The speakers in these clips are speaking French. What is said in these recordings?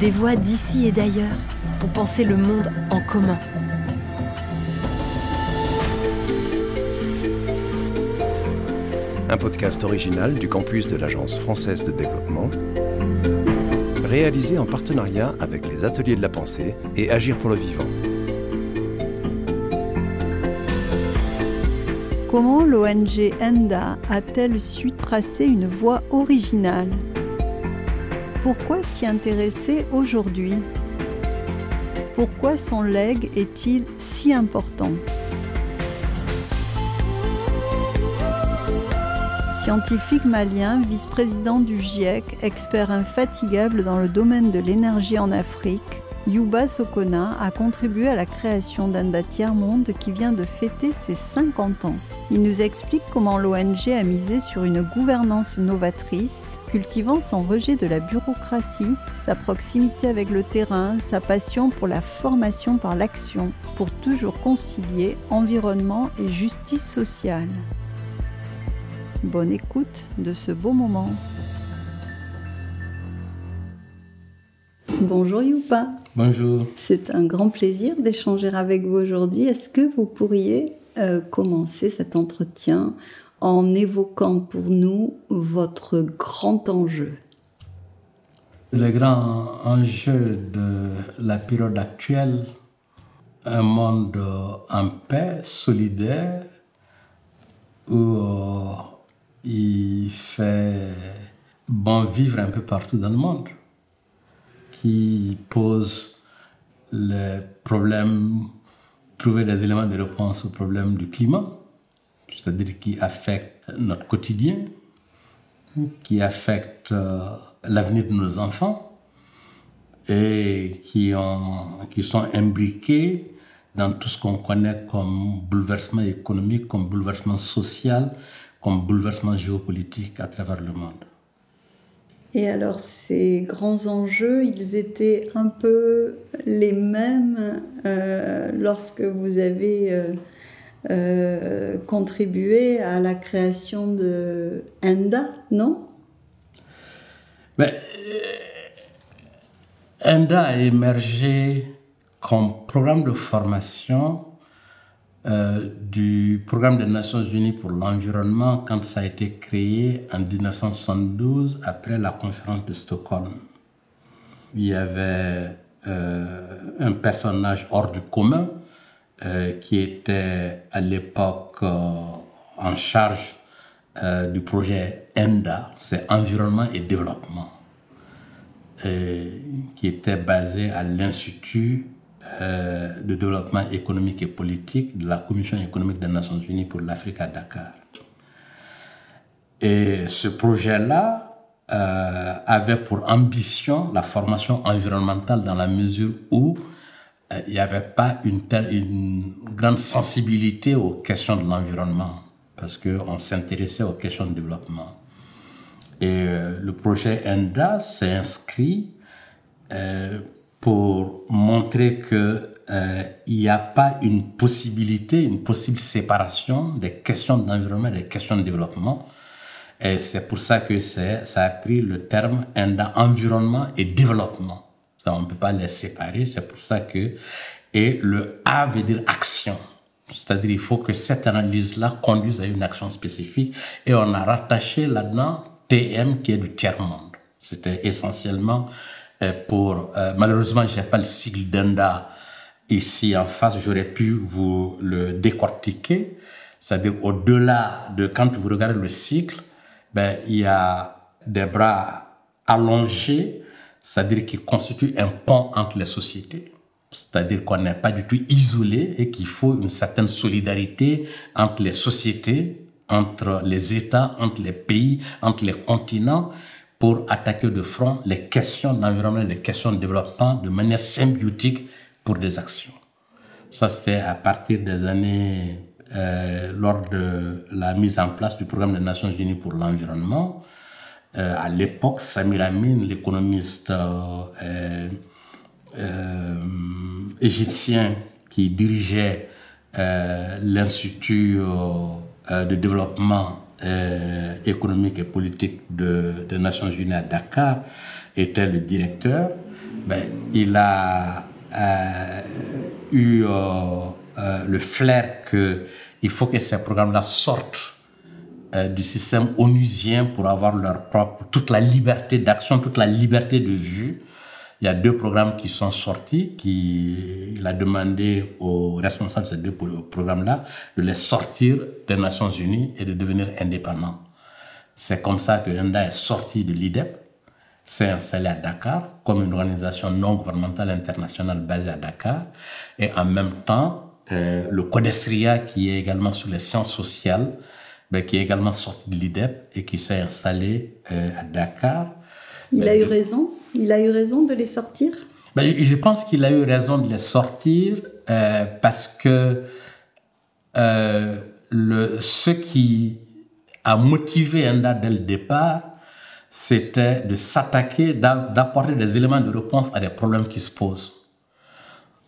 Des voix d'ici et d'ailleurs pour penser le monde en commun. Un podcast original du campus de l'Agence française de développement, réalisé en partenariat avec les Ateliers de la Pensée et Agir pour le Vivant. Comment l'ONG ENDA a-t-elle su tracer une voie originale? Pourquoi s'y intéresser aujourd'hui? Pourquoi son legs est-il si important? Scientifique malien, vice-président du GIEC, expert infatigable dans le domaine de l'énergie en Afrique, Yuba Sokona a contribué à la création d'Anda Tiers-Monde qui vient de fêter ses 50 ans. Il nous explique comment l'ONG a misé sur une gouvernance novatrice, cultivant son rejet de la bureaucratie, sa proximité avec le terrain, sa passion pour la formation par l'action, pour toujours concilier environnement et justice sociale. Bonne écoute de ce beau moment. Bonjour Youpa. Bonjour. C'est un grand plaisir d'échanger avec vous aujourd'hui. Est-ce que vous pourriez euh, commencer cet entretien en évoquant pour nous votre grand enjeu. Le grand enjeu de la période actuelle, un monde en paix, solidaire, où euh, il fait bon vivre un peu partout dans le monde, qui pose le problème, trouver des éléments de réponse au problème du climat, c'est-à-dire qui affecte notre quotidien, qui affecte euh, l'avenir de nos enfants et qui, qui sont imbriqués dans tout ce qu'on connaît comme bouleversement économique, comme bouleversement social, comme bouleversement géopolitique à travers le monde. Et alors ces grands enjeux, ils étaient un peu les mêmes euh, lorsque vous avez euh, euh, contribué à la création de ENDA, non? Mais, ENDA a émergé comme programme de formation euh, du programme des Nations Unies pour l'environnement quand ça a été créé en 1972 après la conférence de Stockholm. Il y avait euh, un personnage hors du commun euh, qui était à l'époque en charge du projet ENDA, c'est Environnement et Développement, qui était basé à l'Institut euh, de développement économique et politique de la Commission économique des Nations Unies pour l'Afrique à Dakar. Et ce projet-là euh, avait pour ambition la formation environnementale dans la mesure où euh, il n'y avait pas une, grande sensibilité aux questions de l'environnement, parce qu'on s'intéressait aux questions de développement. Et le projet ENDA s'est inscrit pour montrer que euh, il n'y a pas une possibilité, une possible séparation des questions d'environnement des questions de développement. Et c'est pour ça que ça a pris le terme environnement et développement. on ne peut pas les séparer. C'est pour ça que et le A veut dire action. C'est-à-dire il faut que cette analyse-là conduise à une action spécifique. Et on a rattaché là-dedans TM qui est du tiers-monde. C'était essentiellement pour, euh, malheureusement, j'ai pas le sigle d'ENDA ici en face, j'aurais pu vous le décortiquer. C'est-à-dire, au-delà de quand vous regardez le cycle, ben, il y a des bras allongés, c'est-à-dire qui constituent un pont entre les sociétés. C'est-à-dire qu'on n'est pas du tout isolé et qu'il faut une certaine solidarité entre les sociétés, entre les États, entre les pays, entre les continents, pour attaquer de front les questions d'environnement, les questions de développement de manière symbiotique pour des actions. Ça, c'était à partir des années, euh, lors de la mise en place du programme des Nations Unies pour l'environnement. Euh, à l'époque, Samir Amin, l'économiste euh, égyptien qui dirigeait l'Institut de développement euh, économique et politique de, des Nations Unies à Dakar était le directeur. ben, il a eu le flair qu'il faut que ces programmes-là sortent du système onusien pour avoir leur propre, toute la liberté d'action, toute la liberté de vue il y a deux programmes qui sont sortis, qui, il a demandé aux responsables de ces deux programmes-là de les sortir des Nations Unies et de devenir indépendants. C'est comme ça que Enda est sorti de l'IDEP, s'est installé à Dakar comme une organisation non gouvernementale internationale basée à Dakar, et en même temps, euh, le Codestria, qui est également sur les sciences sociales, ben, qui est également sorti de l'IDEP et qui s'est installé euh, à Dakar. Il a eu raison? Il a eu raison de les sortir? Ben, Je pense qu'il a eu raison de les sortir euh, parce que euh, le, ce qui a motivé Enda dès le départ, c'était de s'attaquer, d'apporter des éléments de réponse à des problèmes qui se posent.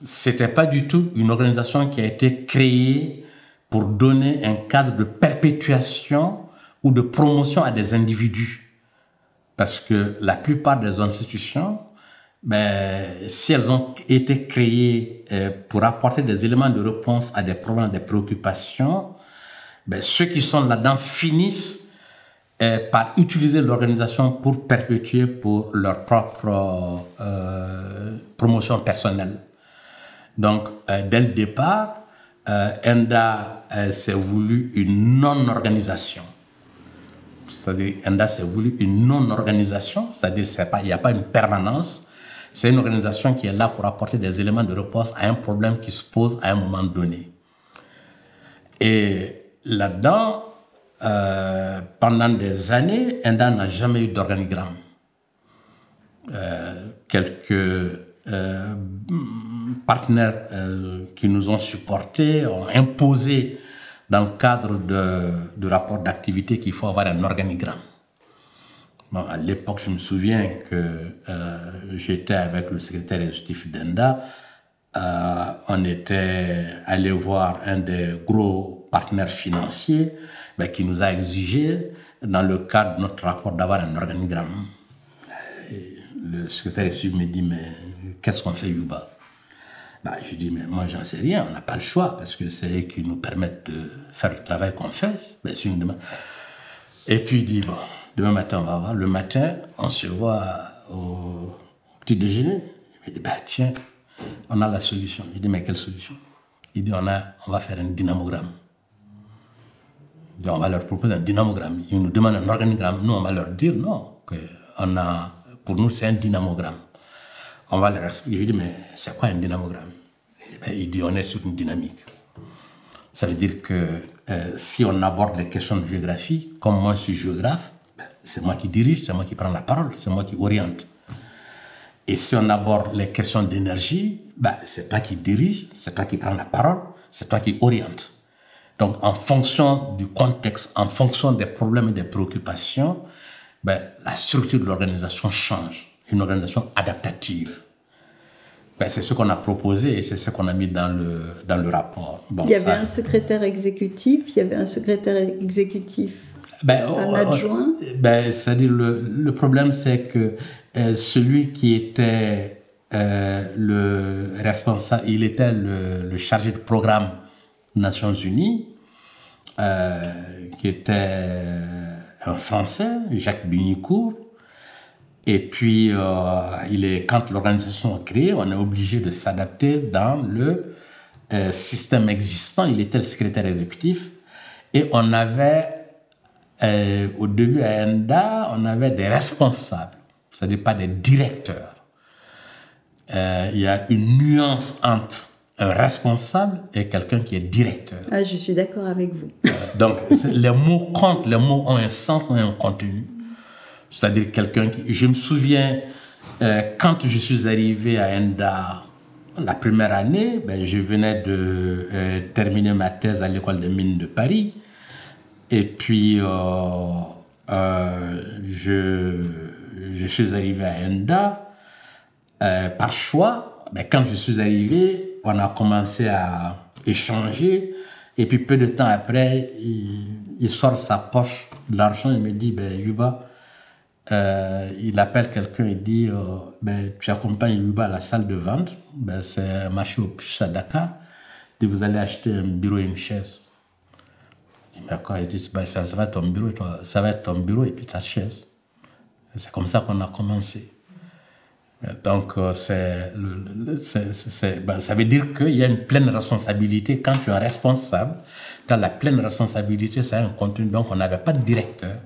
C'était pas du tout une organisation qui a été créée pour donner un cadre de perpétuation ou de promotion à des individus. Parce que la plupart des institutions, ben, si elles ont été créées euh, pour apporter des éléments de réponse à des problèmes, des préoccupations, ben, ceux qui sont là-dedans finissent euh, par utiliser l'organisation pour perpétuer pour leur propre euh, promotion personnelle. Donc, dès le départ, ENDA s'est voulu une non-organisation c'est-à-dire ENDA s'est voulu une non-organisation, c'est-à-dire il n'y a pas une permanence, c'est une organisation qui est là pour apporter des éléments de réponse à un problème qui se pose à un moment donné. Et là-dedans, euh, pendant des années, ENDA n'a jamais eu d'organigramme. Euh, quelques euh, partenaires qui nous ont supportés ont imposé dans le cadre de, de rapport d'activité qu'il faut avoir un organigramme. à l'époque, je me souviens que euh, j'étais avec le secrétaire exécutif d'ENDA. Euh, on était allé voir un des gros partenaires financiers ben, qui nous a exigé, dans le cadre de notre rapport, d'avoir un organigramme. le secrétaire exécutif me dit, mais qu'est-ce qu'on fait, Yuba? Bah, je dis, mais moi, j'en sais rien, on n'a pas le choix, parce que c'est eux qui nous permettent de faire le travail qu'on fait. Et puis, il dit, bon, demain matin, on va voir. Le matin, on se voit au petit déjeuner. Il dit, bah, tiens, on a la solution. Je dis, mais quelle solution? Il dit, on, a, on va faire un dynamogramme. Donc, on va leur proposer un dynamogramme. Ils nous demandent un organigramme. Nous, on va leur dire, non, on a, pour nous, c'est un dynamogramme on va leur expliquer. Je lui dis, mais c'est quoi un dynamogramme? Ben, Il dit, on est sur une dynamique. Ça veut dire que euh, si on aborde les questions de géographie, comme moi je suis géographe, ben, c'est moi qui dirige, c'est moi qui prends la parole, c'est moi qui oriente. Et si on aborde les questions d'énergie, ben, c'est toi qui dirige, c'est toi qui prends la parole, c'est toi qui oriente. Donc, en fonction du contexte, en fonction des problèmes et des préoccupations, ben, la structure de l'organisation change une organisation adaptative. Ben, c'est ce qu'on a proposé et c'est ce qu'on a mis dans le, dans le rapport. il y avait un secrétaire exécutif, il y avait un secrétaire exécutif, ben, un oh, oh, adjoint. Ben, c'est-à-dire le, le problème, c'est que euh, celui qui était euh, le responsable, il était le, le, chargé de programme des Nations Unies, euh, qui était un Français, Jacques Bunicourt, et puis, euh, il est, quand l'organisation est créée, on est obligé de s'adapter dans le euh, système existant. Il était le secrétaire exécutif. Et on avait, euh, au début à ENDA, on avait des responsables, c'est-à-dire pas des directeurs. il y a une nuance entre un responsable et quelqu'un qui est directeur. Ah, je suis d'accord avec vous. donc, les mots comptent, les mots ont un sens, ont un contenu. C'est-à-dire quelqu'un qui... Je me souviens, euh, quand je suis arrivé à ENDA la première année, ben, je venais de euh, terminer ma thèse à l'école des mines de Paris. Et puis, euh, je, je suis arrivé à ENDA par choix. Ben, quand je suis arrivé, on a commencé à échanger. Et puis, peu de temps après, il, sort sa poche de l'argent et me dit, ben, Yuba, euh, il appelle quelqu'un et dit euh, ben, Tu accompagnes Yuba à la salle de vente, ben, c'est un marché au à Dakar, et vous allez acheter un bureau et une chaise. Il dit quoi? Il dit ben, ça, va être ton bureau, ça va être ton bureau et puis ta chaise. C'est comme ça qu'on a commencé. Donc, euh, c'est, ben, ça veut dire qu'il y a une pleine responsabilité. Quand tu es responsable, dans la pleine responsabilité, a un contenu. Donc, on n'avait pas de directeur.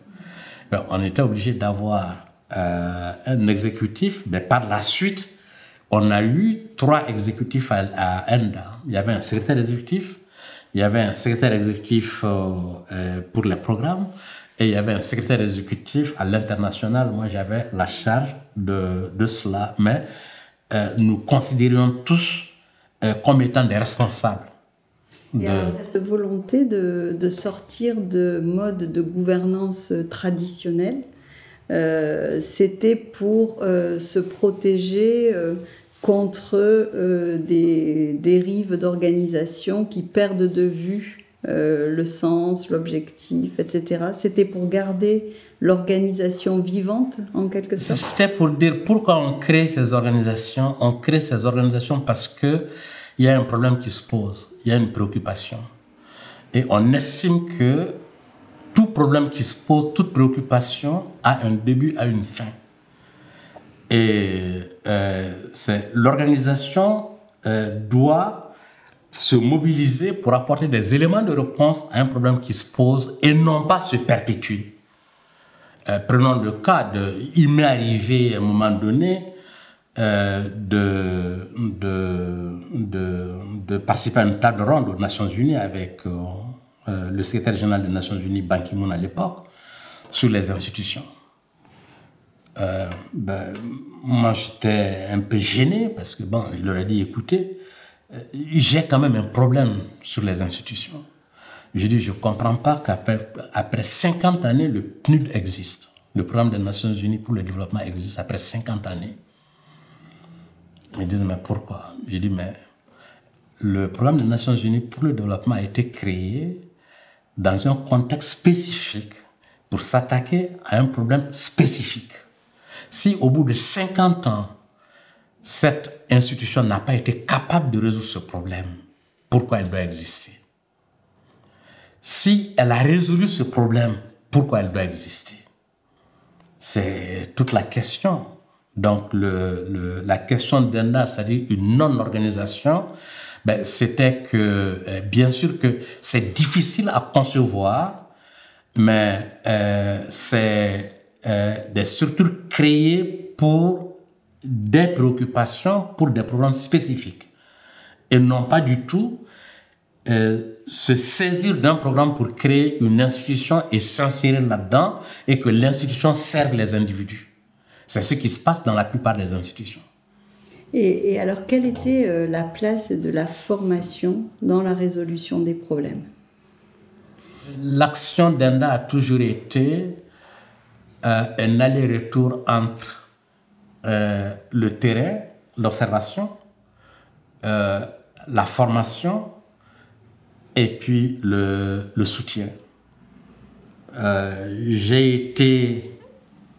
Ben, on était obligé d'avoir euh, un exécutif, mais par la suite, on a eu trois exécutifs à, à ENDA. Il y avait un secrétaire exécutif, il y avait un secrétaire exécutif euh, euh, pour les programmes, et il y avait un secrétaire exécutif à l'international. Moi, j'avais la charge de, de cela, mais nous considérions tous comme étant des responsables. Et alors, cette volonté de, de, sortir de mode de gouvernance traditionnelle, euh, c'était pour euh, se protéger euh, contre euh, des dérives d'organisation qui perdent de vue le sens, l'objectif, etc. C'était pour garder l'organisation vivante, en quelque sorte. C'était pour dire pourquoi on crée ces organisations. On crée ces organisations parce que il y a un problème qui se pose, il y a une préoccupation. Et on estime que tout problème qui se pose, toute préoccupation a un début, a une fin. Et euh, l'organisation euh, doit se mobiliser pour apporter des éléments de réponse à un problème qui se pose et non pas se perpétuer. Euh, prenons le cas de, il m'est arrivé à un moment donné euh, de, de, de, participer à une table ronde aux Nations Unies avec euh, euh, le secrétaire général des Nations Unies, Ban Ki-moon à l'époque, sur les institutions. Ben, moi, j'étais un peu gêné parce que, bon, je leur ai dit, écoutez, j'ai quand même un problème sur les institutions. Je dis, je ne comprends pas qu'après après 50 années, le PNUD existe. Le programme des Nations Unies pour le développement existe après 50 années. Ils disent, mais pourquoi? J'ai dit, mais le programme des Nations Unies pour le développement a été créé dans un contexte spécifique pour s'attaquer à un problème spécifique. Si au bout de 50 ans, cette institution n'a pas été capable de résoudre ce problème, pourquoi elle doit exister? Si elle a résolu ce problème, pourquoi elle doit exister? C'est toute la question. Donc le, la question d'ENDA, c'est-à-dire une non-organisation, ben, c'était que, euh, bien sûr que c'est difficile à concevoir, mais euh, c'est euh, des structures créées pour des préoccupations, pour des problèmes spécifiques, et non pas du tout se saisir d'un programme pour créer une institution et s'insérer là-dedans, et que l'institution serve les individus. C'est ce qui se passe dans la plupart des institutions. Et, alors, quelle était euh, la place de la formation dans la résolution des problèmes? L'action d'ENDA a toujours été euh, un aller-retour entre euh, le terrain, l'observation, la formation et puis le, le soutien. J'ai été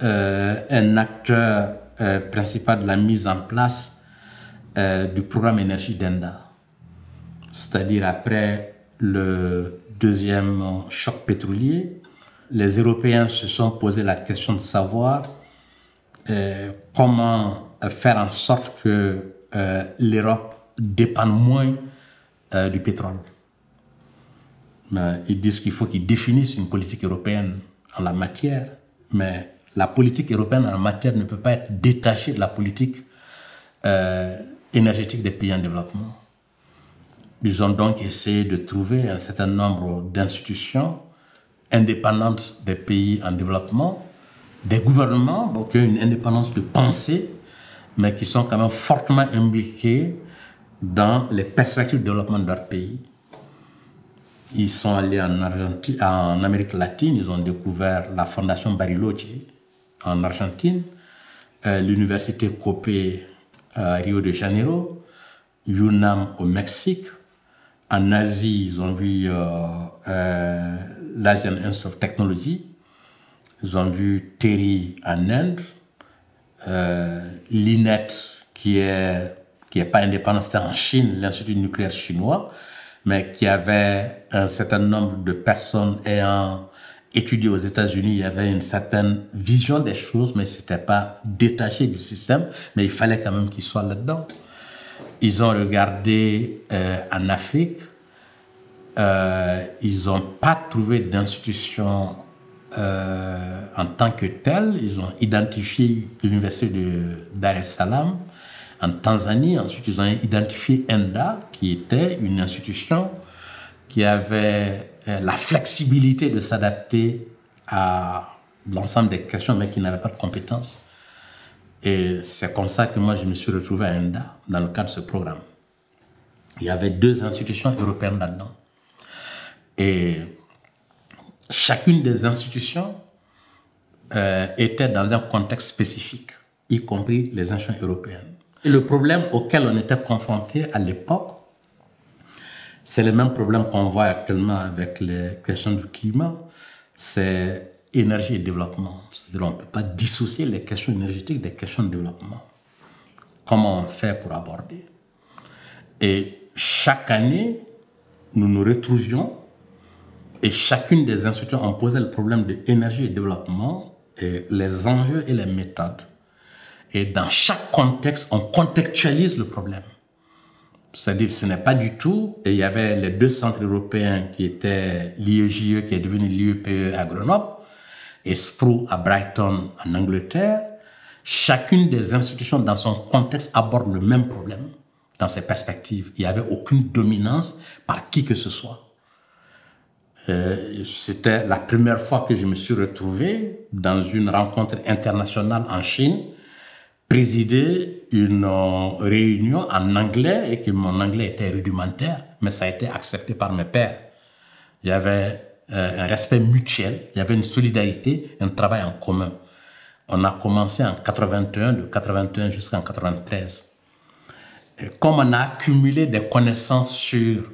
un acteur euh, principal de la mise en place euh, du programme énergie d'ENDA. C'est-à-dire après le deuxième choc pétrolier, les Européens se sont posé la question de savoir comment faire en sorte que l'Europe dépende moins du pétrole. Ils disent qu'il faut qu'ils définissent une politique européenne en la matière, mais la politique européenne en matière ne peut pas être détachée de la politique euh, énergétique des pays en développement. Ils ont donc essayé de trouver un certain nombre d'institutions indépendantes des pays en développement, des gouvernements qui ont une indépendance de pensée, mais qui sont quand même fortement impliqués dans les perspectives de développement de leur pays. Ils sont allés en, Amérique latine, ils ont découvert la fondation Bariloche, en Argentine, euh, l'université Copé à Rio de Janeiro, UNAM au Mexique. En Asie, ils ont vu euh, euh, l'Asian Institute of Technology. Ils ont vu Terry en Inde, euh, l'INET qui est qui n'est pas indépendant, c'était en Chine, l'Institut nucléaire chinois, mais qui avait un certain nombre de personnes ayant étudié aux États-Unis. Il y avait une certaine vision des choses, mais c'était pas détaché du système, mais il fallait quand même qu'ils soient là-dedans. Ils ont regardé euh, en Afrique, euh, ils n'ont pas trouvé d'institution euh, en tant que telle. Ils ont identifié l'université de Dar es Salaam en Tanzanie. Ensuite, ils ont identifié ENDA, qui était une institution qui avait la flexibilité de s'adapter à l'ensemble des questions, mais qui n'avait pas de compétences. Et c'est comme ça que moi, je me suis retrouvé à ENDA dans le cadre de ce programme. Il y avait deux institutions européennes là-dedans. Et chacune des institutions euh, était dans un contexte spécifique, y compris les institutions européennes. Et le problème auquel on était confronté à l'époque, c'est le même problème qu'on voit actuellement avec les questions du climat, c'est énergie et développement. C'est-à-dire on ne peut pas dissocier les questions énergétiques des questions de développement. Comment on fait pour aborder? Et chaque année, nous nous retrouvions et chacune des institutions ont posé le problème de l'énergie et développement, et les enjeux et les méthodes. Et dans chaque contexte, on contextualise le problème. C'est-à-dire, ce n'est pas du tout. Et il y avait les deux centres européens qui étaient l'IEJE, qui est devenu l'IEPE à Grenoble, et SPRO à Brighton en Angleterre. Chacune des institutions dans son contexte aborde le même problème dans ses perspectives. Il n'y avait aucune dominance par qui que ce soit. Euh, c'était la première fois que je me suis retrouvé dans une rencontre internationale en Chine, présider une euh, réunion en anglais et que mon anglais était rudimentaire, mais ça a été accepté par mes pères. Il y avait euh, un respect mutuel, il y avait une solidarité, un travail en commun. On a commencé en 81, de 81 jusqu'en 93. Et comme on a accumulé des connaissances sur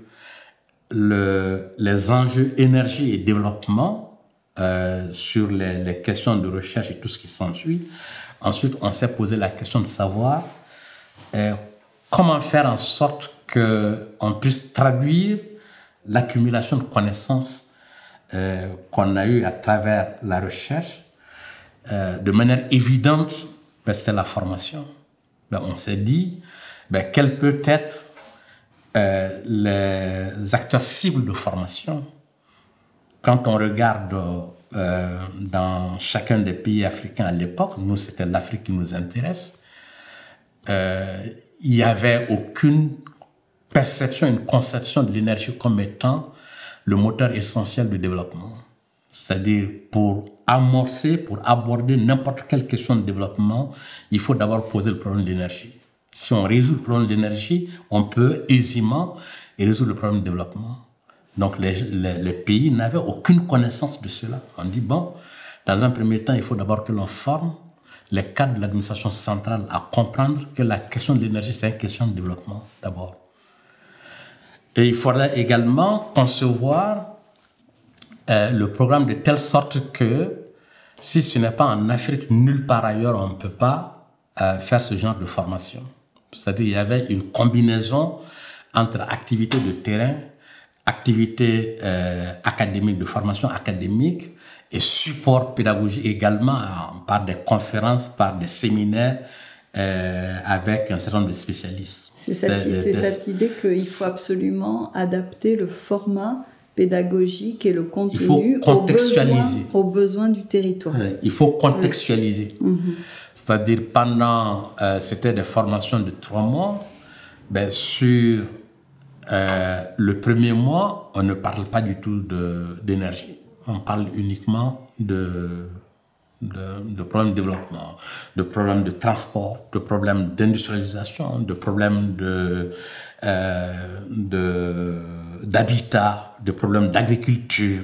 le, les enjeux énergie et développement, euh, sur les, les, questions de recherche et tout ce qui s'ensuit. Ensuite, on s'est posé la question de savoir euh, comment faire en sorte qu'on puisse traduire l'accumulation de connaissances euh, qu'on a eues à travers la recherche euh, de manière évidente, ben, c'était la formation. Ben, on s'est dit, ben, quelle peut être les acteurs cibles de formation, quand on regarde euh, dans chacun des pays africains à l'époque, nous c'était l'Afrique qui nous intéresse, euh, il n'y avait aucune perception, une conception de l'énergie comme étant le moteur essentiel du développement. C'est-à-dire pour amorcer, pour aborder n'importe quelle question de développement, il faut d'abord poser le problème de l'énergie. Si on résout le problème de l'énergie, on peut aisément résoudre le problème de développement. Donc les, les, pays n'avaient aucune connaissance de cela. On dit, bon, dans un premier temps, il faut d'abord que l'on forme les cadres de l'administration centrale à comprendre que la question de l'énergie, c'est une question de développement d'abord. Et il faudrait également concevoir euh, le programme de telle sorte que si ce n'est pas en Afrique, nulle part ailleurs, on ne peut pas euh, faire ce genre de formation. C'est-à-dire qu'il y avait une combinaison entre activités de terrain, activités euh, académiques, de formation académique et support pédagogique également par des conférences, par des séminaires euh, avec un certain nombre de spécialistes. C'est cette, cette, idée qu'il faut absolument adapter le format pédagogique et le contenu aux, besoins, aux, besoins, du territoire. Il faut contextualiser. Mhm. C'est-à-dire pendant, euh, c'était des formations de trois mois, ben, sur euh, le premier mois, on ne parle pas du tout d'énergie. On parle uniquement de, de, problèmes de développement, de problèmes de transport, de problèmes d'industrialisation, de problèmes de, euh, d'habitat, de problèmes d'agriculture.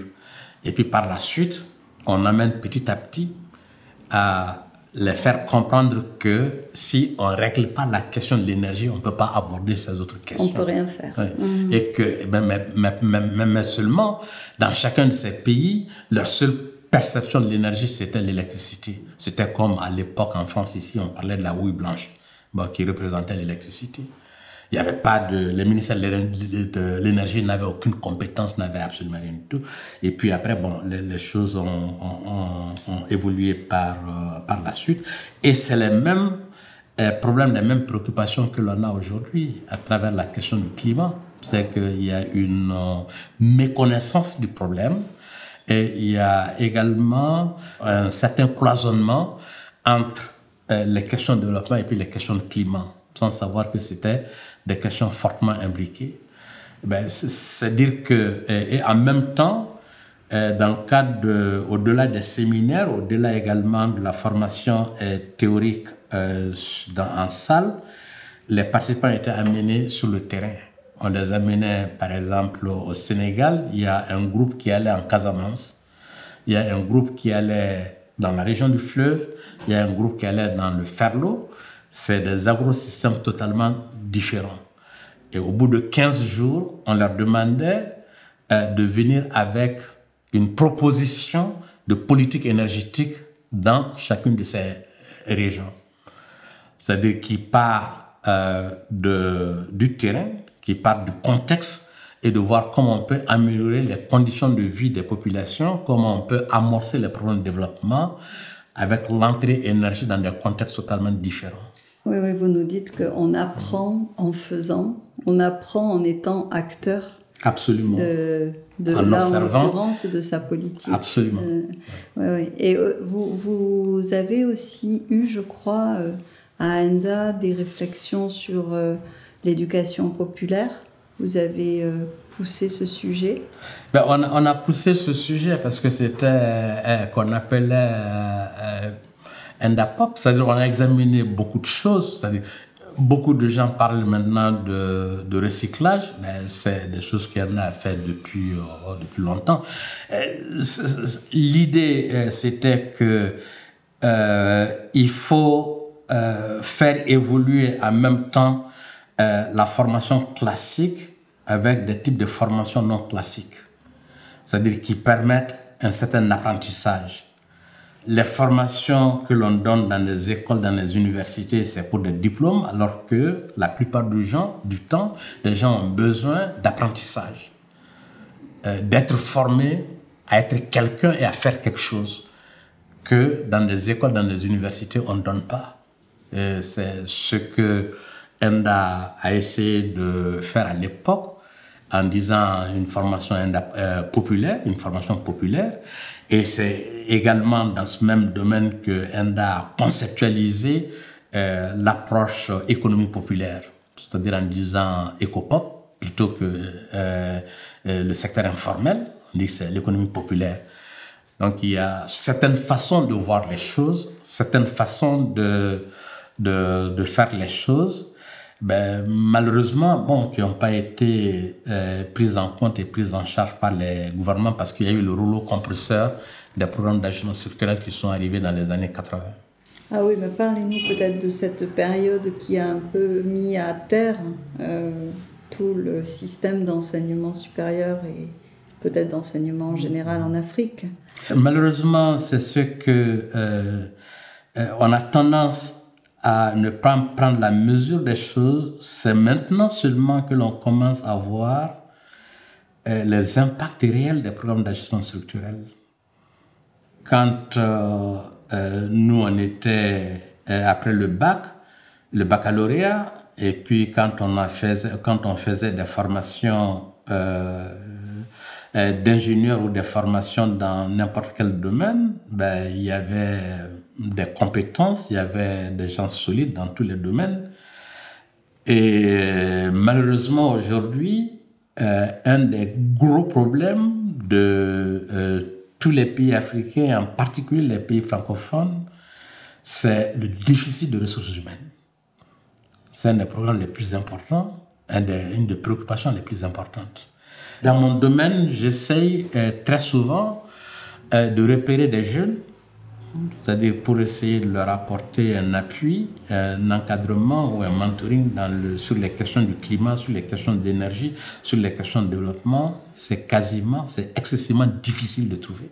Et puis par la suite, on amène petit à petit à les faire comprendre que si on ne règle pas la question de l'énergie, on ne peut pas aborder ces autres questions. On ne peut rien faire. Et que, mais, mais, mais, mais, seulement, dans chacun de ces pays, leur seule perception de l'énergie, c'était l'électricité. C'était comme à l'époque en France, ici, on parlait de la houille blanche, qui représentait l'électricité. Il n'y avait pas de. Les ministères de l'énergie n'avaient aucune compétence, n'avaient absolument rien du tout. Et puis après, bon, les, choses ont, ont, évolué par, euh, par la suite. Et c'est les mêmes euh, problèmes, les mêmes préoccupations que l'on a aujourd'hui à travers la question du climat. C'est qu'il y a une euh, méconnaissance du problème et il y a également un certain cloisonnement entre les questions de développement et puis les questions de climat, sans savoir que c'était des questions fortement imbriquées. Ben, c'est dire que, et, en même temps, euh, dans le cadre de, au-delà des séminaires, au-delà également de la formation théorique euh, dans, en salle, les participants étaient amenés sur le terrain. On les amenait, par exemple, au Sénégal. Il y a un groupe qui allait en Casamance. Il y a un groupe qui allait dans la région du fleuve. Il y a un groupe qui allait dans le Ferlo c'est des agrosystèmes totalement différents. Et au bout de 15 jours, on leur demandait euh, de venir avec une proposition de politique énergétique dans chacune de ces régions. C'est-à-dire qui part euh, de, du terrain, qui part du contexte et de voir comment on peut améliorer les conditions de vie des populations, comment on peut amorcer les problèmes de développement avec l'entrée énergie dans des contextes totalement différents. Oui, oui, vous nous dites qu'on apprend en faisant, on apprend en étant acteur. Absolument. De, de en là, en l'occurrence, de sa politique. Absolument. Euh. Et euh, vous, vous, avez aussi eu, je crois, euh, à Enda des réflexions sur l'éducation populaire. Vous avez poussé ce sujet? Ben, on, on, a poussé ce sujet parce que c'était qu'on appelait Endapop, c'est-à-dire on a examiné beaucoup de choses, c'est-à-dire beaucoup de gens parlent maintenant de, de recyclage, mais c'est des choses qu'on a fait depuis, euh, depuis longtemps. Euh, l'idée, euh, c'était que il faut faire évoluer en même temps la formation classique avec des types de formations non classiques, c'est-à-dire qui permettent un certain apprentissage les formations que l'on donne dans les écoles, dans les universités, c'est pour des diplômes, alors que la plupart du, gens, du temps, les gens ont besoin d'apprentissage, euh, d'être formés à être quelqu'un et à faire quelque chose que dans les écoles, dans les universités, on ne donne pas. C'est ce que Enda a essayé de faire à l'époque en disant une formation euh, populaire, une formation populaire. Et c'est également dans ce même domaine que Enda a conceptualisé euh, l'approche économie populaire, c'est-à-dire en disant écopop plutôt que euh, le secteur informel, on dit que c'est l'économie populaire. Donc il y a certaines façons de voir les choses, certaines façons de, de faire les choses ben, malheureusement, bon, qui n'ont pas été euh, prises en compte et prises en charge par les gouvernements parce qu'il y a eu le rouleau compresseur des programmes d'ajustement structurel qui sont arrivés dans les années 80. Ah oui, mais parlez-nous peut-être de cette période qui a un peu mis à terre euh, tout le système d'enseignement supérieur et peut-être d'enseignement en général en Afrique. Malheureusement, c'est ce que euh, on a tendance à ne pas prendre la mesure des choses, c'est maintenant seulement que l'on commence à voir euh, les impacts réels des programmes d'ajustement structurel. Quand euh, euh, nous, on était après le bac, le baccalauréat, et puis quand on, a fait, quand on faisait des formations d'ingénieurs ou des formations dans n'importe quel domaine, ben, il y avait des compétences, il y avait des gens solides dans tous les domaines. Et malheureusement, aujourd'hui, euh, un des gros problèmes de euh, tous les pays africains, en particulier les pays francophones, c'est le déficit de ressources humaines. C'est un des problèmes les plus importants, une des préoccupations les plus importantes. Dans mon domaine, j'essaye euh, très souvent de repérer des jeunes c'est-à-dire pour essayer de leur apporter un appui, un encadrement ou un mentoring dans le, sur les questions du climat, sur les questions d'énergie, sur les questions de développement, c'est quasiment, c'est excessivement difficile de trouver.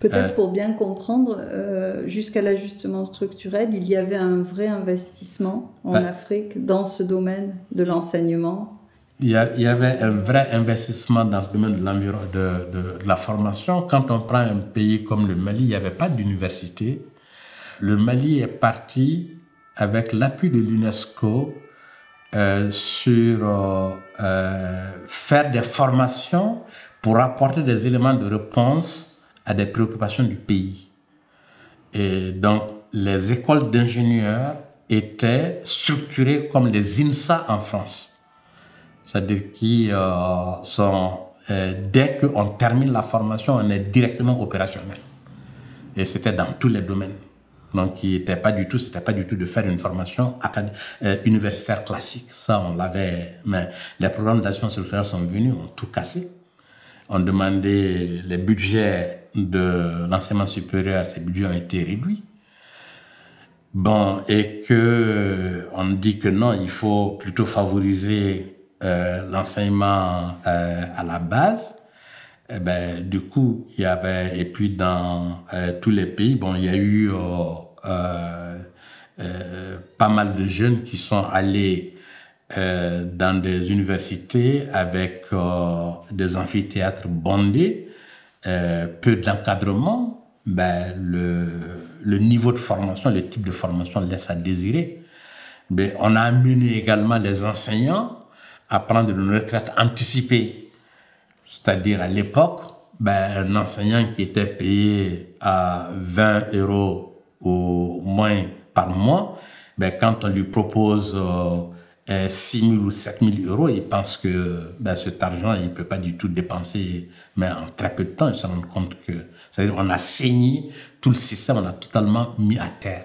Peut-être pour bien comprendre, euh, jusqu'à l'ajustement structurel, il y avait un vrai investissement en. Afrique dans ce domaine de l'enseignement. Il y, avait un vrai investissement dans le domaine de, de- de la formation. Quand on prend un pays comme le Mali, il n'y avait pas d'université. Le Mali est parti avec l'appui de l'UNESCO euh, sur euh, euh, faire des formations pour apporter des éléments de réponse à des préoccupations du pays. Et donc, les écoles d'ingénieurs étaient structurées comme les INSA en France. C'est-à-dire qui euh, sont, euh, dès qu'on termine la formation, on est directement opérationnel. Et c'était dans tous les domaines. Donc, il n'était pas du tout, pas du tout de faire une formation euh, universitaire classique. Ça, on l'avait, mais les programmes d'ajustement structurel sont venus, ont tout cassé. On demandait les budgets de l'enseignement supérieur, ces budgets ont été réduits. Bon, et que on dit que non, il faut plutôt favoriser euh, l'enseignement euh, à la base. Eh ben, du coup, il y avait, et puis dans euh, tous les pays, bon, il y a eu pas mal de jeunes qui sont allés dans des universités avec des amphithéâtres bondés, peu d'encadrement, ben, le, le niveau de formation, le type de formation laisse à désirer. Mais on a amené également les enseignants à prendre une retraite anticipée. C'est-à-dire à l'époque, ben, un enseignant qui était payé à 20 euros au moins par mois, ben, quand on lui propose euh, 6 000 ou 7 000 euros, il pense que ben, cet argent, il ne peut pas du tout dépenser, mais en très peu de temps, il se rend compte que, c'est-à-dire on a saigné tout le système, on a totalement mis à terre.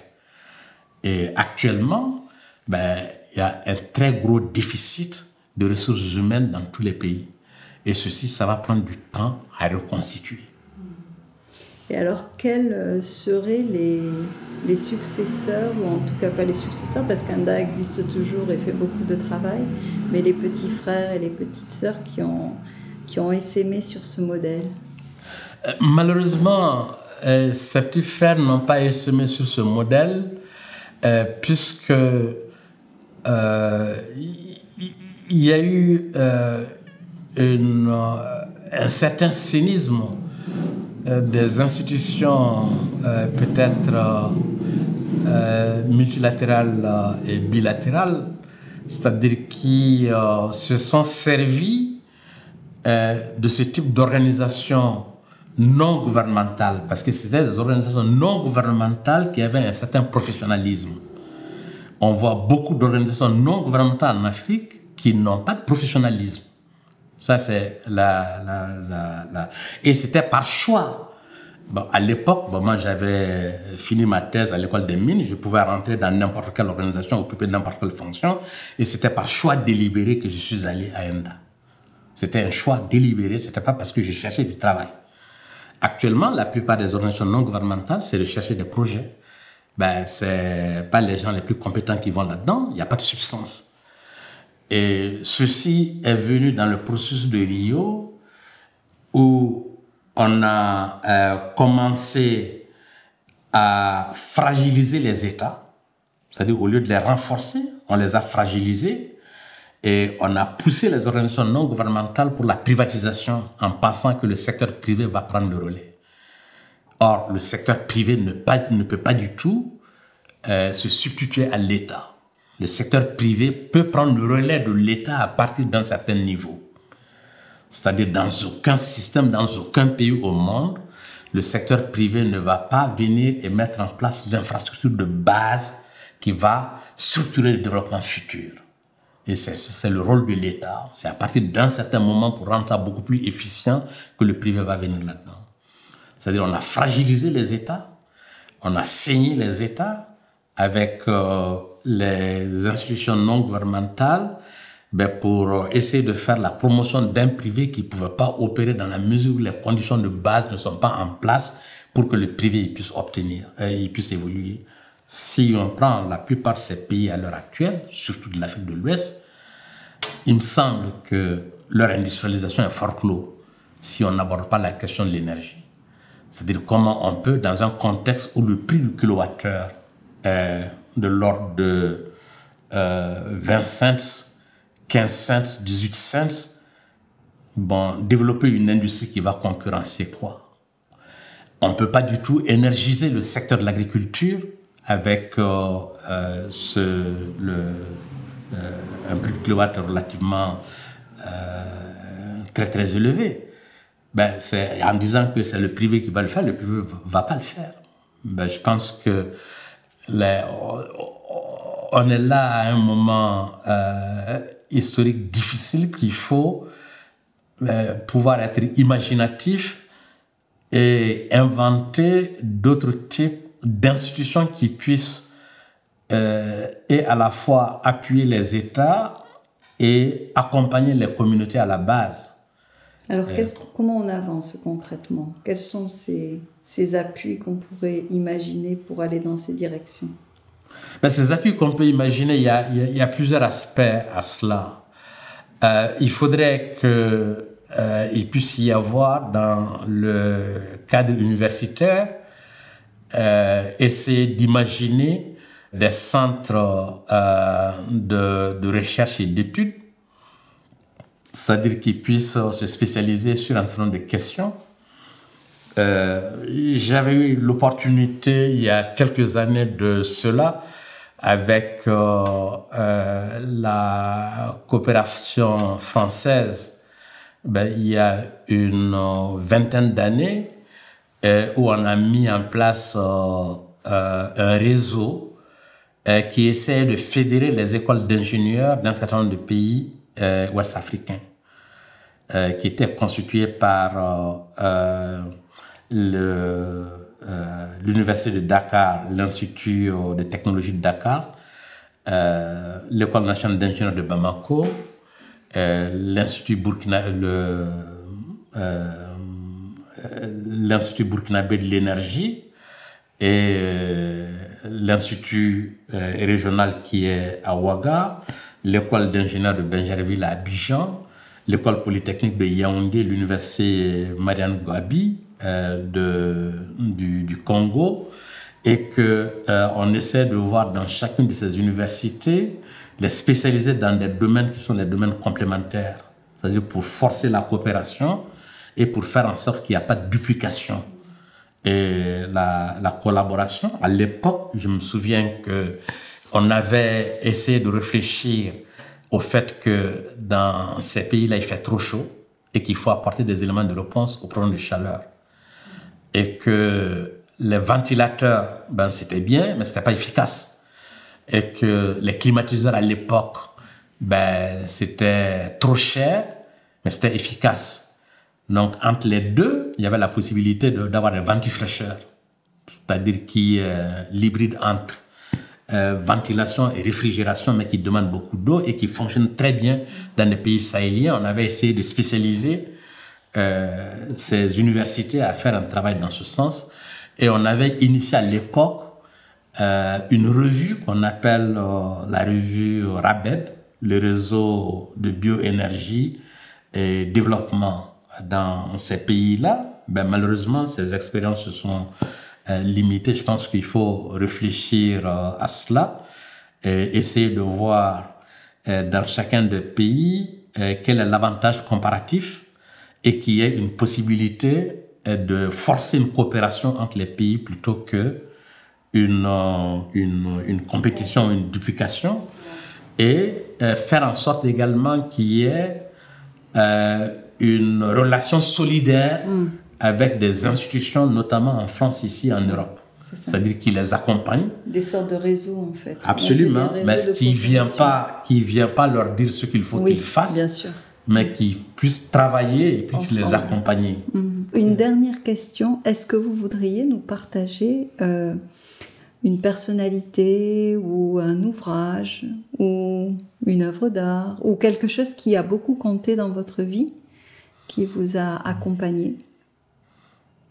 Et actuellement, ben, il y a un très gros déficit de ressources humaines dans tous les pays. Et ceci, ça va prendre du temps à reconstituer. Et alors, quels euh, seraient les, les successeurs, ou en tout cas pas les successeurs, parce qu'Anda existe toujours et fait beaucoup de travail, mais les petits frères et les petites sœurs qui ont, qui ont essaimé sur ce modèle? Euh, Malheureusement, euh, ces petits frères n'ont pas essaimé sur ce modèle, euh, puisque euh, il y a eu euh, euh, un certain cynisme euh, des institutions peut-être multilatérales et bilatérales, c'est-à-dire qui se sont servis euh, de ce type d'organisation non gouvernementale, parce que c'était des organisations non gouvernementales qui avaient un certain professionnalisme. On voit beaucoup d'organisations non gouvernementales en Afrique qui n'ont pas de professionnalisme. Ça, c'est la, Et c'était par choix. À l'époque, moi, j'avais fini ma thèse à l'école des mines. Je pouvais rentrer dans n'importe quelle organisation, occuper n'importe quelle fonction. Et c'était par choix délibéré que je suis allé à ENDA. C'était un choix délibéré. C'était pas parce que je cherchais du travail. Actuellement, la plupart des organisations non gouvernementales, c'est de chercher des projets. Ben, c'est pas les gens les plus compétents qui vont là-dedans. Il n'y a pas de substance. Et ceci est venu dans le processus de Rio où on a euh, commencé à fragiliser les États, c'est-à-dire au lieu de les renforcer, on les a fragilisés et on a poussé les organisations non gouvernementales pour la privatisation en pensant que le secteur privé va prendre le relais. Or, le secteur privé ne, peut pas du tout euh, se substituer à l'État. Le secteur privé peut prendre le relais de l'État à partir d'un certain niveau. C'est-à-dire dans aucun système, dans aucun pays au monde, le secteur privé ne va pas venir et mettre en place l'infrastructure de base qui va structurer le développement futur. Et c'est- le rôle de l'État. C'est à partir d'un certain moment pour rendre ça beaucoup plus efficient que le privé va venir là-dedans. C'est-à-dire on a fragilisé les États, on a saigné les États avec euh, les institutions non gouvernementales ben, pour euh, essayer de faire la promotion d'un privé qui ne pouvait pas opérer dans la mesure où les conditions de base ne sont pas en place pour que le privé puisse obtenir, euh, il puisse évoluer. Si on prend la plupart de ces pays à l'heure actuelle, surtout de l'Afrique de l'Ouest, il me semble que leur industrialisation est fort clos si on n'aborde pas la question de l'énergie. C'est-à-dire comment on peut, dans un contexte où le prix du kilowattheure est de l'ordre de 20 cents, 15 cents, 18 cents, bon, développer une industrie qui va concurrencer quoi On ne peut pas du tout énergiser le secteur de l'agriculture avec euh, euh, ce, le, euh, un prix de kilowatt relativement très très élevé. Ben, c'est en disant que c'est le privé qui va le faire, le privé ne va pas le faire. Ben, je pense que on est là à un moment historique difficile qu'il faut euh, pouvoir être imaginatif et inventer d'autres types d'institutions qui puissent euh, et à la fois appuyer les États et accompagner les communautés à la base. Alors, comment on avance concrètement? Quels sont ces, ces appuis qu'on pourrait imaginer pour aller dans ces directions? Ben, Ces appuis qu'on peut imaginer, il y, a, il y, a, plusieurs aspects à cela. Euh, il faudrait qu'il euh, puisse y avoir dans le cadre universitaire euh, essayer d'imaginer des centres euh, de, de, recherche et d'études, c'est-à-dire qu'ils puissent se spécialiser sur un certain nombre de questions. J'avais eu l'opportunité il y a quelques années de cela avec euh, euh, la coopération française, ben, il y a une vingtaine d'années euh, où on a mis en place un réseau qui essaie de fédérer les écoles d'ingénieurs d'un certain nombre de pays ouest-africains, qui était constitué par euh, l'Université de Dakar, l'Institut de technologie de Dakar, euh, l'École nationale d'ingénieurs de Bamako, euh, l'Institut l'Institut burkinabé de l'énergie et l'Institut régional qui est à Ouaga, l'École d'ingénieurs de Benjerville à Abidjan, l'École polytechnique de Yaoundé, l'Université Marianne Gouabi, euh, de, du, Congo et que euh, on essaie de voir dans chacune de ces universités les spécialiser dans des domaines qui sont des domaines complémentaires, c'est-à-dire pour forcer la coopération et pour faire en sorte qu'il n'y a pas de duplication. Et la, la collaboration, à l'époque, je me souviens que on avait essayé de réfléchir au fait que dans ces pays-là, il fait trop chaud et qu'il faut apporter des éléments de réponse au problème de chaleur et que les ventilateurs, ben, c'était bien, mais c'était pas efficace. Et que les climatiseurs à l'époque, ben, c'était trop cher, mais c'était efficace. Donc, entre les deux, il y avait la possibilité d'avoir des ventifraîcheurs, c'est-à-dire qui est l'hybride entre euh, ventilation et réfrigération, mais qui demande beaucoup d'eau et qui fonctionne très bien dans les pays sahéliens. On avait essayé de spécialiser euh, ces universités à faire un travail dans ce sens. Et on avait initié à l'époque euh, une revue qu'on appelle la revue RABED, le réseau de bioénergie et développement dans ces pays-là. Ben, malheureusement, ces expériences se sont limitées. Je pense qu'il faut réfléchir à cela et essayer de voir dans chacun des pays quel est l'avantage comparatif et qu'il y ait une possibilité euh, de forcer une coopération entre les pays plutôt que une, euh, une, une compétition, une duplication, et euh, faire en sorte également qu'il y ait une relation solidaire mm. Avec des institutions, notamment en France, ici en Europe. C'est-à-dire qu'ils les accompagnent. Des sortes de réseaux, en fait. Absolument, mais qui ne vient, pas, qui vient pas leur dire ce qu'il faut qu'ils fassent. Bien sûr mais qui puissent travailler et puis les accompagner. Mhm. Une dernière question, est-ce que vous voudriez nous partager euh, une personnalité ou un ouvrage ou une œuvre d'art ou quelque chose qui a beaucoup compté dans votre vie, qui vous a accompagné?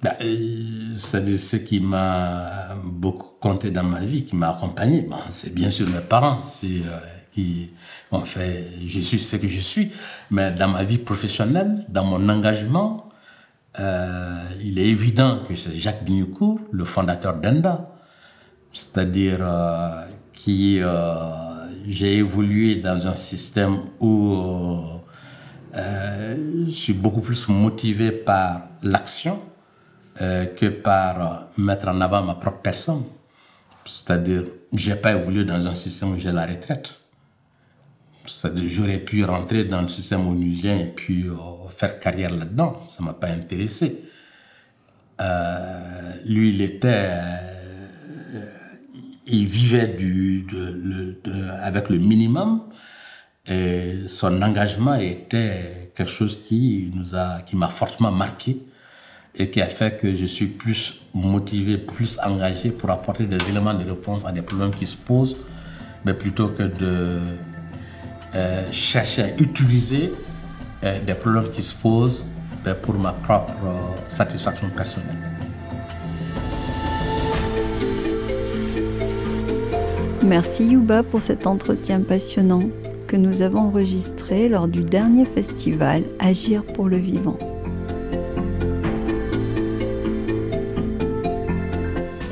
Bah, euh, C'est ce qui m'a beaucoup compté dans ma vie, qui m'a accompagné. c'est bien sûr mes parents. Euh, qui ont fait, je suis ce que je suis, mais dans ma vie professionnelle, dans mon engagement, euh, il est évident que c'est Jacques Bignocourt, le fondateur d'ENDA, c'est-à-dire euh, qui j'ai évolué dans un système où je suis beaucoup plus motivé par l'action que par mettre en avant ma propre personne. C'est-à-dire, j'ai pas évolué dans un système où j'ai la retraite. J'aurais pu rentrer dans le système onusien et puis euh, faire carrière là-dedans. Ça m'a pas intéressé. Euh, lui, il était, euh, il vivait avec le minimum et son engagement était quelque chose qui qui m'a fortement marqué et qui a fait que je suis plus motivé, plus engagé pour apporter des éléments de réponse à des problèmes qui se posent, mais plutôt que de euh, chercher à utiliser euh, des problèmes qui se posent ben, pour ma propre euh, satisfaction personnelle. Merci Yuba pour cet entretien passionnant que nous avons enregistré lors du dernier festival Agir pour le vivant.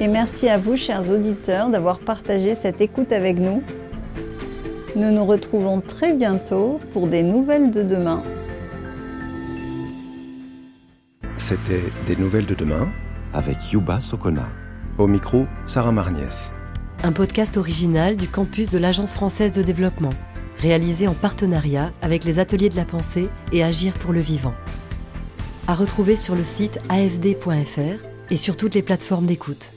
Et merci à vous, chers auditeurs, d'avoir partagé cette écoute avec nous. Nous nous retrouvons très bientôt pour des nouvelles de demain. C'était Des nouvelles de demain avec Yuba Sokona. Au micro, Sarah Marniès. Un podcast original du campus de l'Agence française de développement, réalisé en partenariat avec les ateliers de la pensée et Agir pour le vivant. À retrouver sur le site afd.fr et sur toutes les plateformes d'écoute.